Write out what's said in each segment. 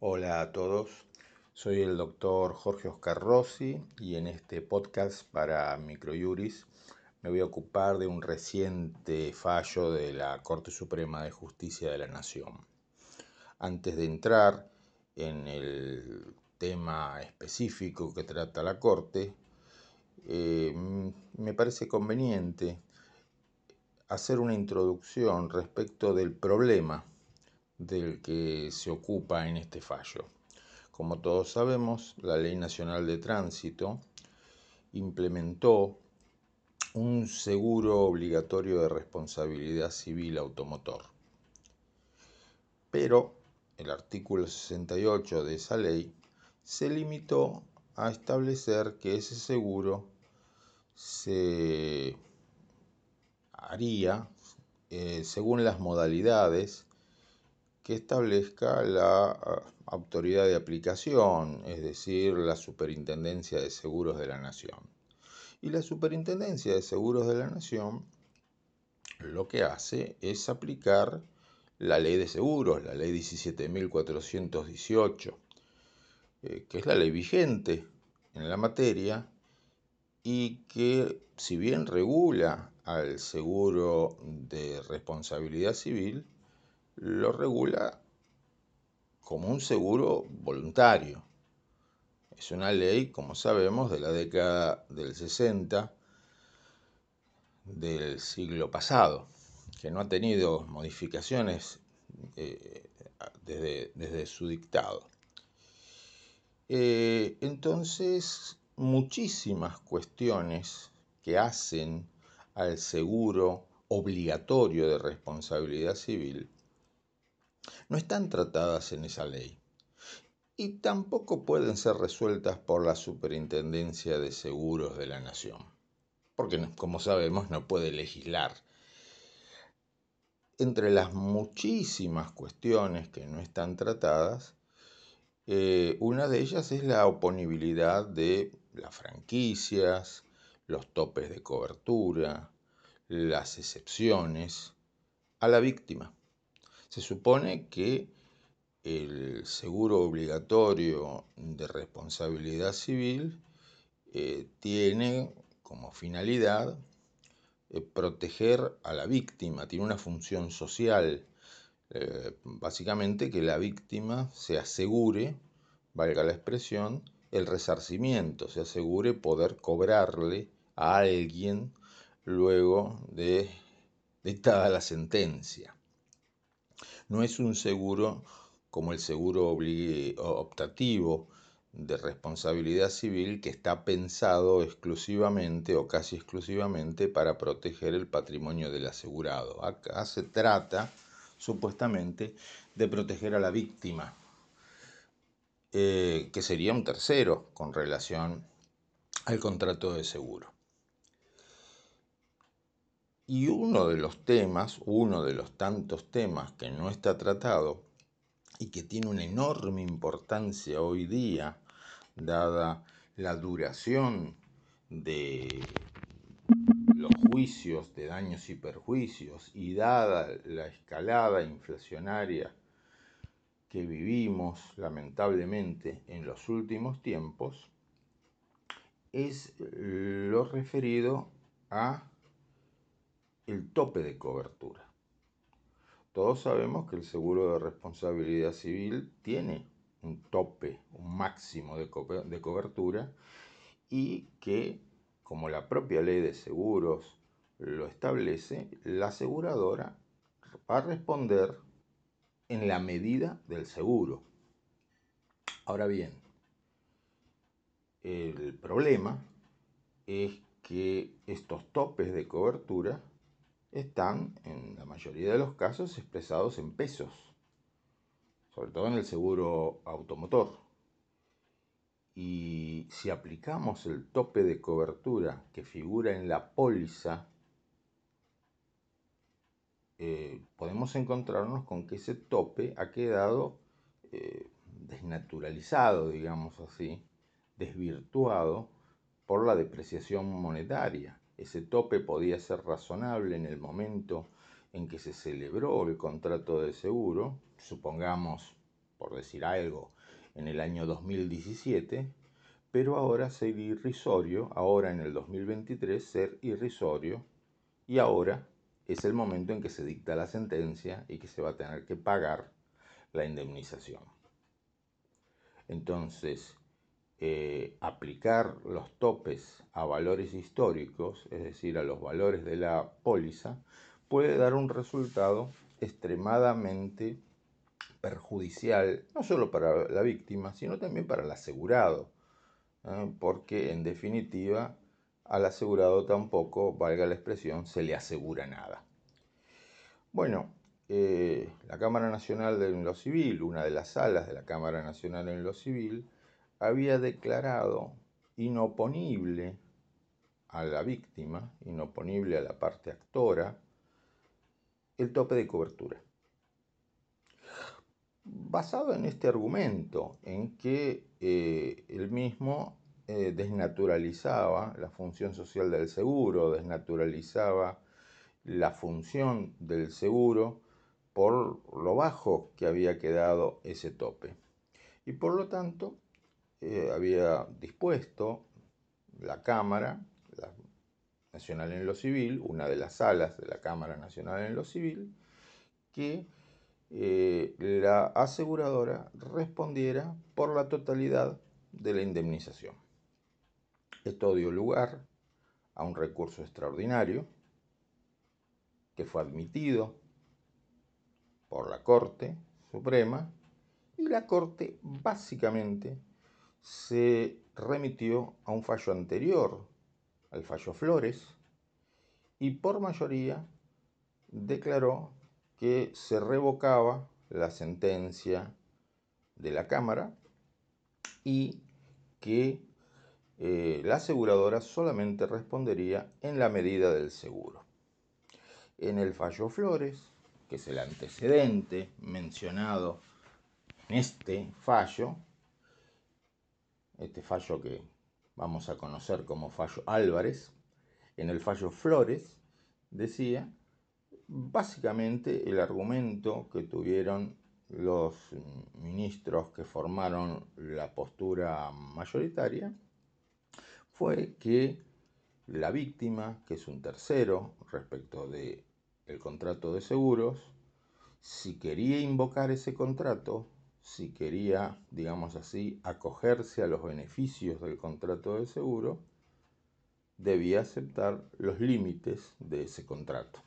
Hola a todos, soy el doctor Jorge Oscar Rossi y en este podcast para Microjuris me voy a ocupar de un reciente fallo de la Corte Suprema de Justicia de la Nación. Antes de entrar en el tema específico que trata la Corte, eh, me parece conveniente hacer una introducción respecto del problema del que se ocupa en este fallo. Como todos sabemos, la Ley Nacional de Tránsito implementó un seguro obligatorio de responsabilidad civil automotor. Pero el artículo 68 de esa ley se limitó a establecer que ese seguro se haría eh, según las modalidades que establezca la ah, autoridad de aplicación, es decir, la Superintendencia de Seguros de la Nación. Y la Superintendencia de Seguros de la Nación lo que hace es aplicar la ley de seguros, la ley 17.418, eh, que es la ley vigente en la materia y que si bien regula al seguro de responsabilidad civil, lo regula como un seguro voluntario. Es una ley, como sabemos, de la década del 60 del siglo pasado, que no ha tenido modificaciones eh, desde, su dictado. Eh, entonces, muchísimas cuestiones que hacen al seguro obligatorio de responsabilidad civil no están tratadas en esa ley y tampoco pueden ser resueltas por la Superintendencia de Seguros de la Nación, porque como sabemos no puede legislar. Entre las muchísimas cuestiones que no están tratadas, eh, una de ellas es la oponibilidad de las franquicias, los topes de cobertura, las excepciones a la víctima. Se supone que el seguro obligatorio de responsabilidad civil eh, tiene como finalidad eh, proteger a la víctima, tiene una función social, eh, básicamente que la víctima se asegure, valga la expresión, el resarcimiento, se asegure poder cobrarle a alguien luego de dictada la sentencia. No es un seguro como el seguro optativo de responsabilidad civil que está pensado exclusivamente o casi exclusivamente para proteger el patrimonio del asegurado. Acá se trata supuestamente de proteger a la víctima, eh, que sería un tercero con relación al contrato de seguro. Y uno de los temas, uno de los tantos temas que no está tratado y que tiene una enorme importancia hoy día, dada la duración de los juicios de daños y perjuicios y dada la escalada inflacionaria que vivimos lamentablemente en los últimos tiempos, es lo referido a el tope de cobertura. Todos sabemos que el seguro de responsabilidad civil tiene un tope, un máximo de, cobertura y que, como la propia ley de seguros lo establece, la aseguradora va a responder en la medida del seguro. Ahora bien, el problema es que estos topes de cobertura están, en la mayoría de los casos, expresados en pesos, sobre todo en el seguro automotor. Y si aplicamos el tope de cobertura que figura en la póliza, eh, podemos encontrarnos con que ese tope ha quedado eh, desnaturalizado, digamos así, desvirtuado por la depreciación monetaria. Ese tope podía ser razonable en el momento en que se celebró el contrato de seguro, supongamos por decir algo, en el año 2017, pero ahora ser irrisorio, ahora en el 2023 ser irrisorio, y ahora es el momento en que se dicta la sentencia y que se va a tener que pagar la indemnización. Entonces, eh, aplicar los topes a valores históricos, es decir, a los valores de la póliza, puede dar un resultado extremadamente perjudicial, no solo para la víctima, sino también para el asegurado, ¿eh? porque en definitiva al asegurado tampoco, valga la expresión, se le asegura nada. Bueno, eh, la Cámara Nacional de lo Civil, una de las salas de la Cámara Nacional en lo Civil, había declarado inoponible a la víctima, inoponible a la parte actora, el tope de cobertura. Basado en este argumento, en que eh, el mismo eh, desnaturalizaba la función social del seguro, desnaturalizaba la función del seguro por lo bajo que había quedado ese tope. Y por lo tanto, eh, había dispuesto la Cámara Nacional en lo Civil, una de las salas de la Cámara Nacional en lo Civil, que eh, la aseguradora respondiera por la totalidad de la indemnización. Esto dio lugar a un recurso extraordinario que fue admitido por la Corte Suprema y la Corte básicamente se remitió a un fallo anterior, al fallo Flores, y por mayoría declaró que se revocaba la sentencia de la Cámara y que eh, la aseguradora solamente respondería en la medida del seguro. En el fallo Flores, que es el antecedente mencionado en este fallo, este fallo que vamos a conocer como fallo Álvarez, en el fallo Flores decía, básicamente el argumento que tuvieron los ministros que formaron la postura mayoritaria fue que la víctima, que es un tercero respecto del el contrato de seguros, si quería invocar ese contrato, si quería, digamos así, acogerse a los beneficios del contrato de seguro, debía aceptar los límites de ese contrato.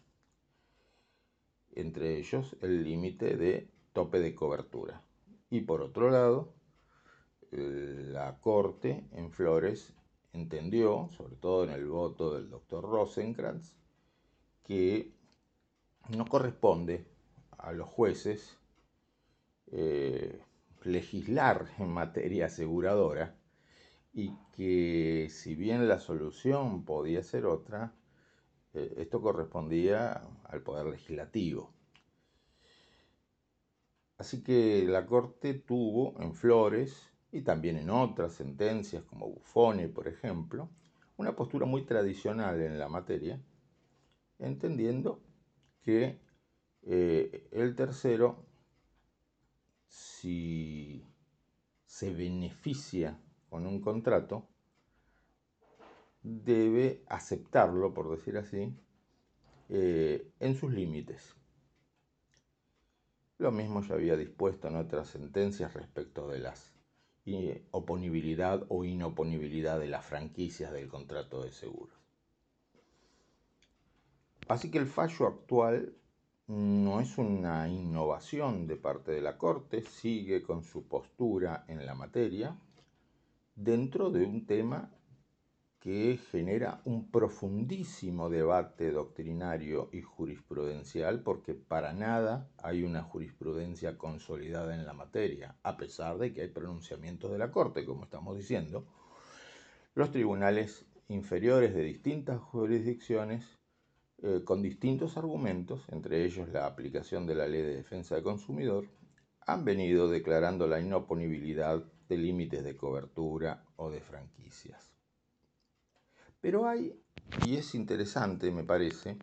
Entre ellos el límite de tope de cobertura. Y por otro lado, la Corte en Flores entendió, sobre todo en el voto del doctor Rosenkrantz, que no corresponde a los jueces eh, legislar en materia aseguradora y que si bien la solución podía ser otra, eh, esto correspondía al poder legislativo. Así que la Corte tuvo en Flores y también en otras sentencias como Buffoni, por ejemplo, una postura muy tradicional en la materia, entendiendo que eh, el tercero si se beneficia con un contrato, debe aceptarlo, por decir así, eh, en sus límites. Lo mismo ya había dispuesto en otras sentencias respecto de la eh, oponibilidad o inoponibilidad de las franquicias del contrato de seguros. Así que el fallo actual no es una innovación de parte de la Corte, sigue con su postura en la materia, dentro de un tema que genera un profundísimo debate doctrinario y jurisprudencial, porque para nada hay una jurisprudencia consolidada en la materia, a pesar de que hay pronunciamientos de la Corte, como estamos diciendo. Los tribunales inferiores de distintas jurisdicciones eh, con distintos argumentos, entre ellos la aplicación de la Ley de Defensa del Consumidor, han venido declarando la inoponibilidad de límites de cobertura o de franquicias. Pero hay, y es interesante me parece,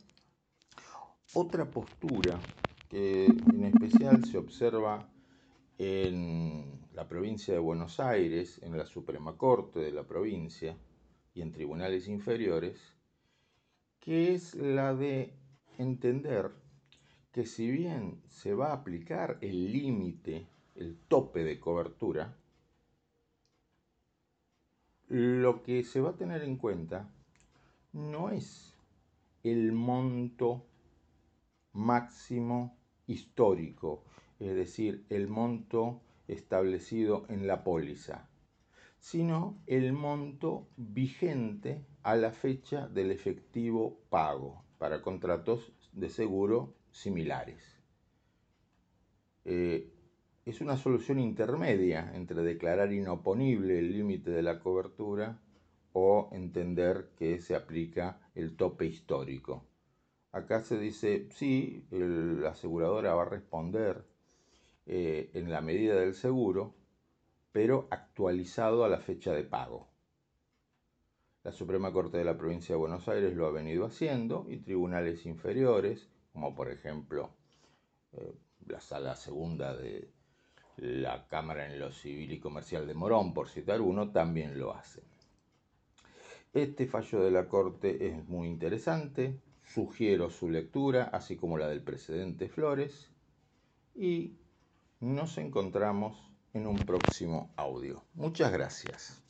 otra postura que en especial se observa en la provincia de Buenos Aires, en la Suprema Corte de la provincia y en tribunales inferiores, que es la de entender que si bien se va a aplicar el límite, el tope de cobertura, lo que se va a tener en cuenta no es el monto máximo histórico, es decir, el monto establecido en la póliza, sino el monto vigente a la fecha del efectivo pago para contratos de seguro similares. Eh, es una solución intermedia entre declarar inoponible el límite de la cobertura o entender que se aplica el tope histórico. Acá se dice, sí, la aseguradora va a responder eh, en la medida del seguro, pero actualizado a la fecha de pago. La Suprema Corte de la Provincia de Buenos Aires lo ha venido haciendo y tribunales inferiores, como por ejemplo eh, la Sala Segunda de la Cámara en lo Civil y Comercial de Morón, por citar uno, también lo hacen. Este fallo de la Corte es muy interesante, sugiero su lectura, así como la del precedente Flores, y nos encontramos en un próximo audio. Muchas gracias.